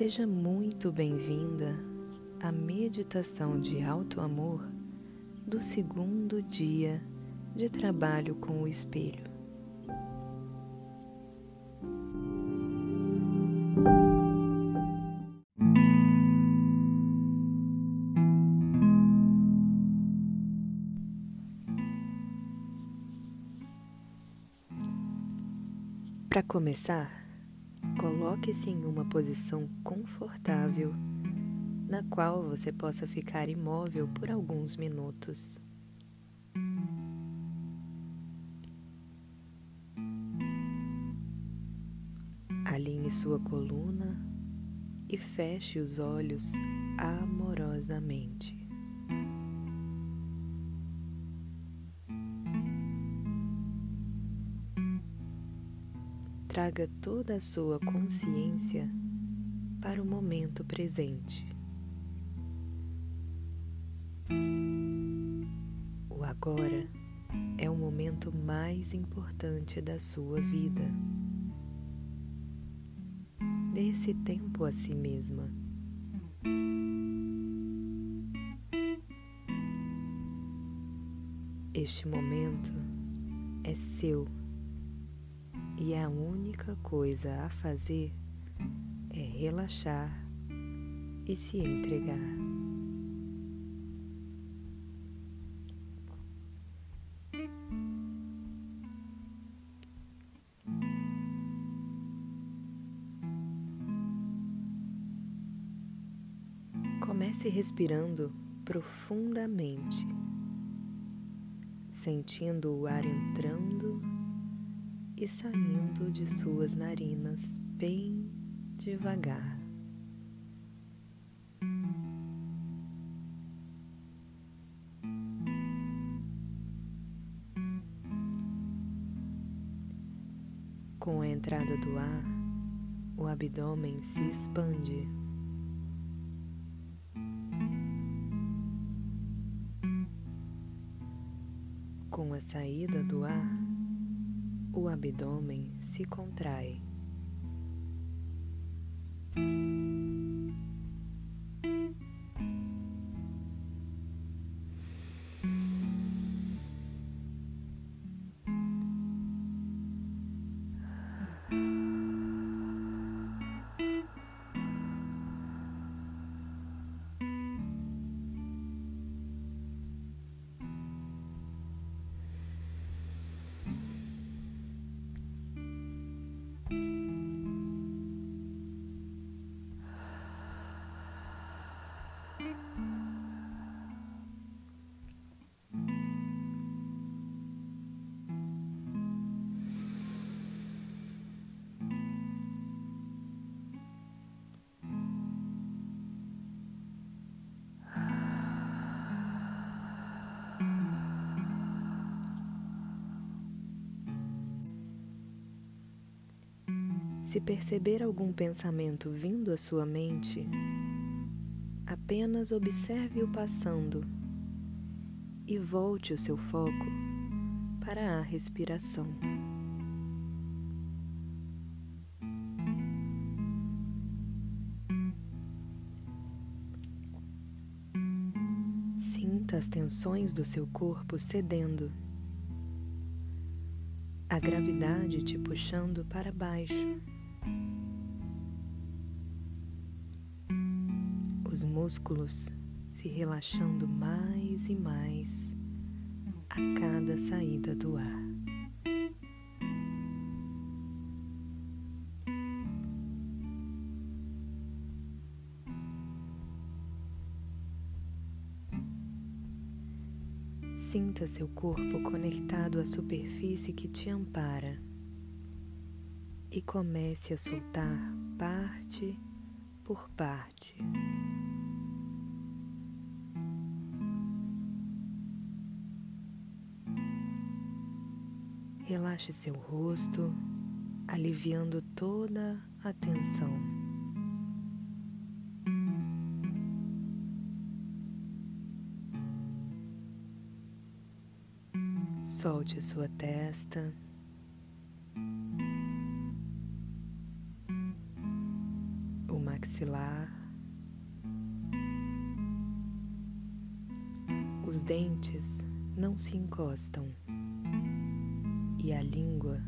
Seja muito bem-vinda à meditação de alto amor do segundo dia de trabalho com o espelho. Para começar, coloque-se em uma posição confortável na qual você possa ficar imóvel por alguns minutos. Alinhe sua coluna e feche os olhos amorosamente. Traga toda a sua consciência para o momento presente. O agora é o momento mais importante da sua vida. Dê esse tempo a si mesma. Este momento é seu e a única coisa a fazer é relaxar e se entregar. Comece respirando profundamente, sentindo o ar entrando e saindo de suas narinas bem devagar. Com a entrada do ar, o abdômen se expande. Com a saída do ar, o abdômen se contrai. Se perceber algum pensamento vindo à sua mente, apenas observe-o passando e volte o seu foco para a respiração. Sinta as tensões do seu corpo cedendo, a gravidade te puxando para baixo. Músculos se relaxando mais e mais a cada saída do ar. Sinta seu corpo conectado à superfície que te ampara e comece a soltar parte por parte. Relaxe seu rosto, aliviando toda a tensão. Solte sua testa. maxilar, os dentes não se encostam e a língua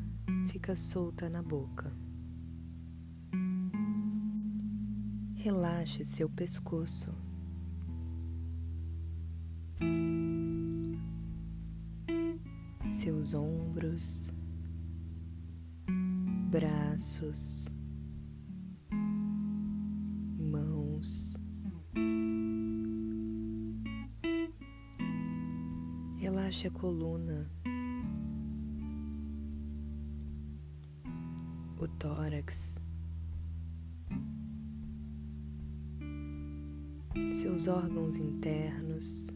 fica solta na boca. Relaxe seu pescoço. Seus ombros, braços, mãos. Relaxe a coluna, o tórax. seus órgãos internos,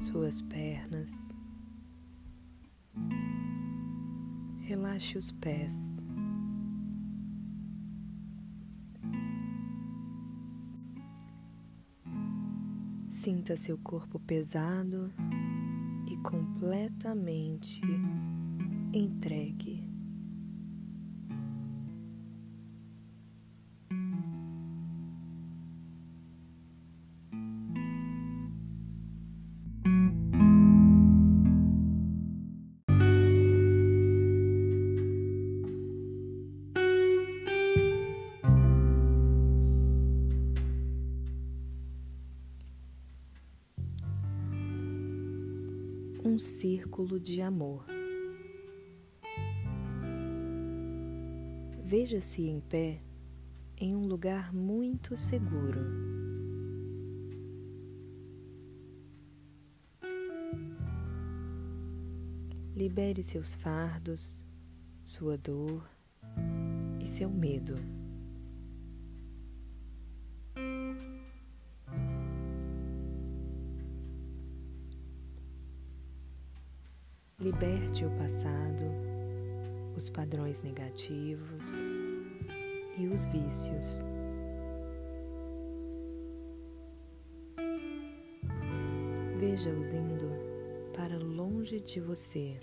suas pernas. Relaxe os pés. Sinta seu corpo pesado e completamente entregue. um círculo de amor. Veja-se em pé em um lugar muito seguro. Libere seus fardos, sua dor e seu medo. Liberte o passado, os padrões negativos e os vícios. Veja-os indo para longe de você.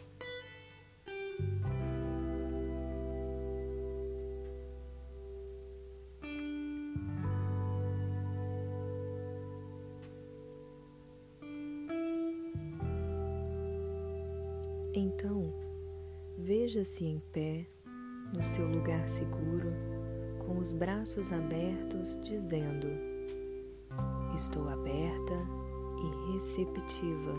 Então, veja-se em pé no seu lugar seguro, com os braços abertos, dizendo: Estou aberta e receptiva,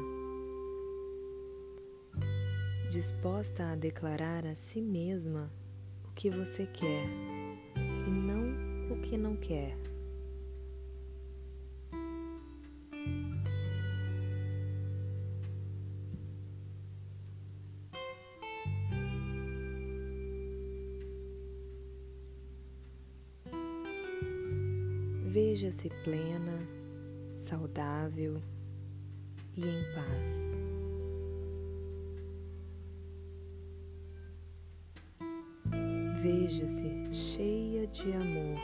disposta a declarar a si mesma o que você quer e não o que não quer. Veja-se plena, saudável e em paz. Veja-se cheia de amor.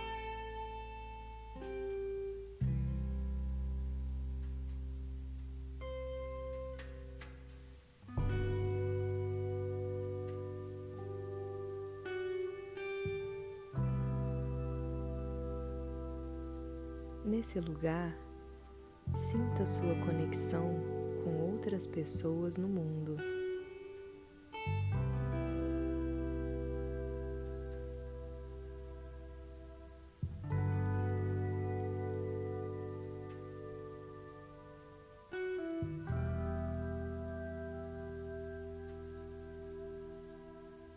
Nesse lugar, sinta sua conexão com outras pessoas no mundo.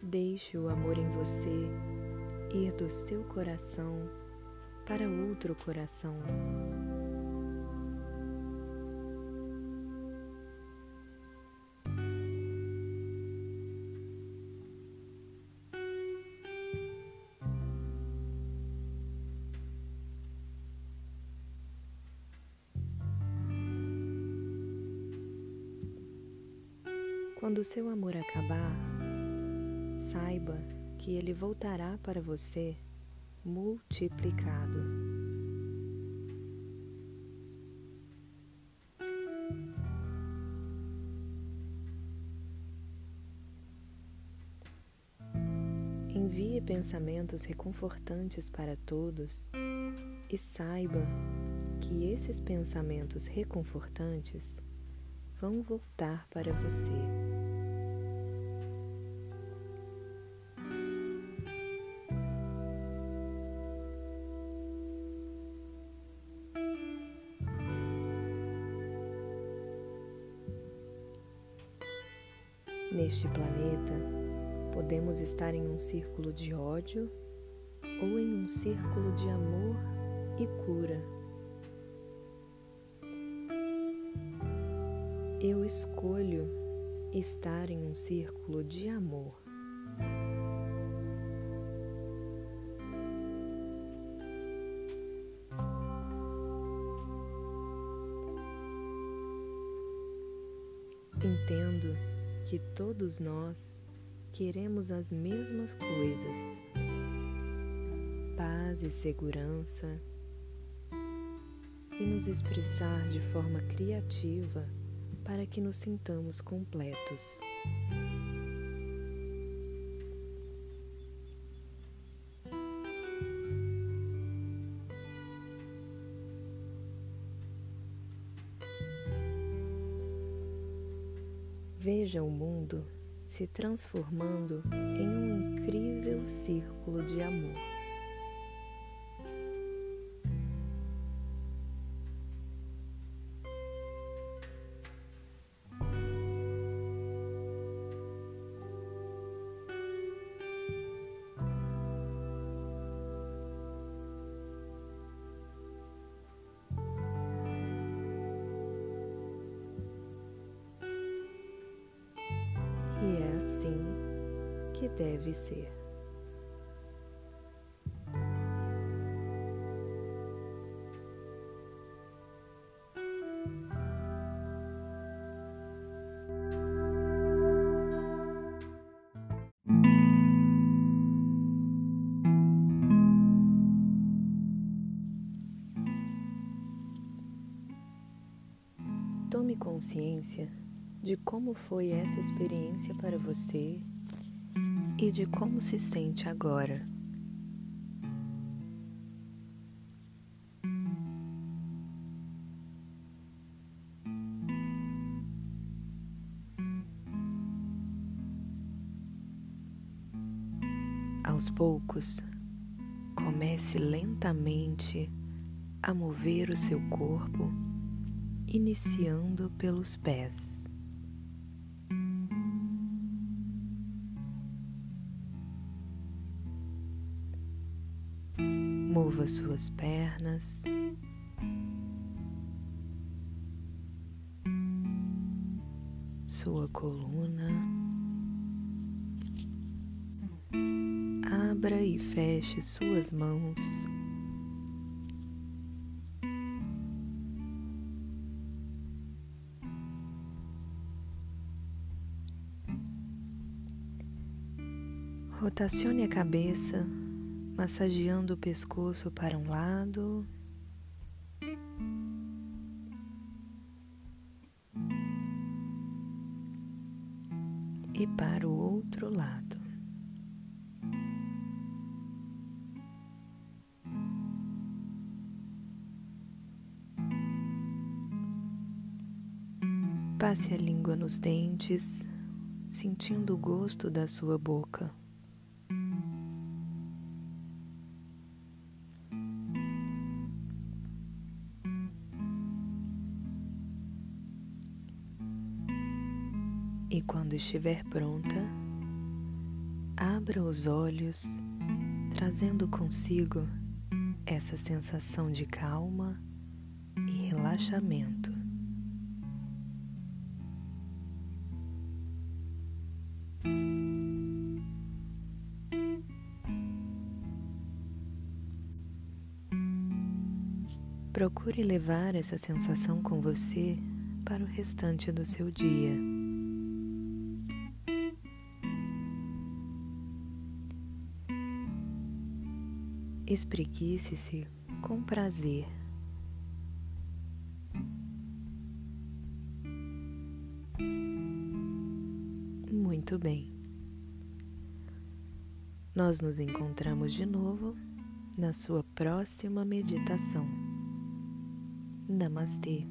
Deixe o amor em você ir do seu coração para outro coração. Quando o seu amor acabar, saiba que ele voltará para você multiplicado. envie pensamentos reconfortantes para todos e saiba que esses pensamentos reconfortantes vão voltar para você. Neste planeta, podemos estar em um círculo de ódio ou em um círculo de amor e cura. Eu escolho estar em um círculo de amor. Que todos nós queremos as mesmas coisas: paz e segurança, e nos expressar de forma criativa para que nos sintamos completos. Veja o mundo se transformando em um incrível círculo de amor. Deve ser. Tome consciência de como foi essa experiência para você e de como se sente agora. Aos poucos, comece lentamente a mover o seu corpo, iniciando pelos pés. Mova suas pernas. Sua coluna. Abra e feche suas mãos. Rotacione a cabeça massageando o pescoço para um lado e para o outro lado. Passe a língua nos dentes, sentindo o gosto da sua boca. Estiver pronta, abra os olhos, trazendo consigo essa sensação de calma e relaxamento. Procure levar essa sensação com você para o restante do seu dia. Espreguice-se com prazer. Muito bem. Nós nos encontramos de novo na sua próxima meditação. Namastê.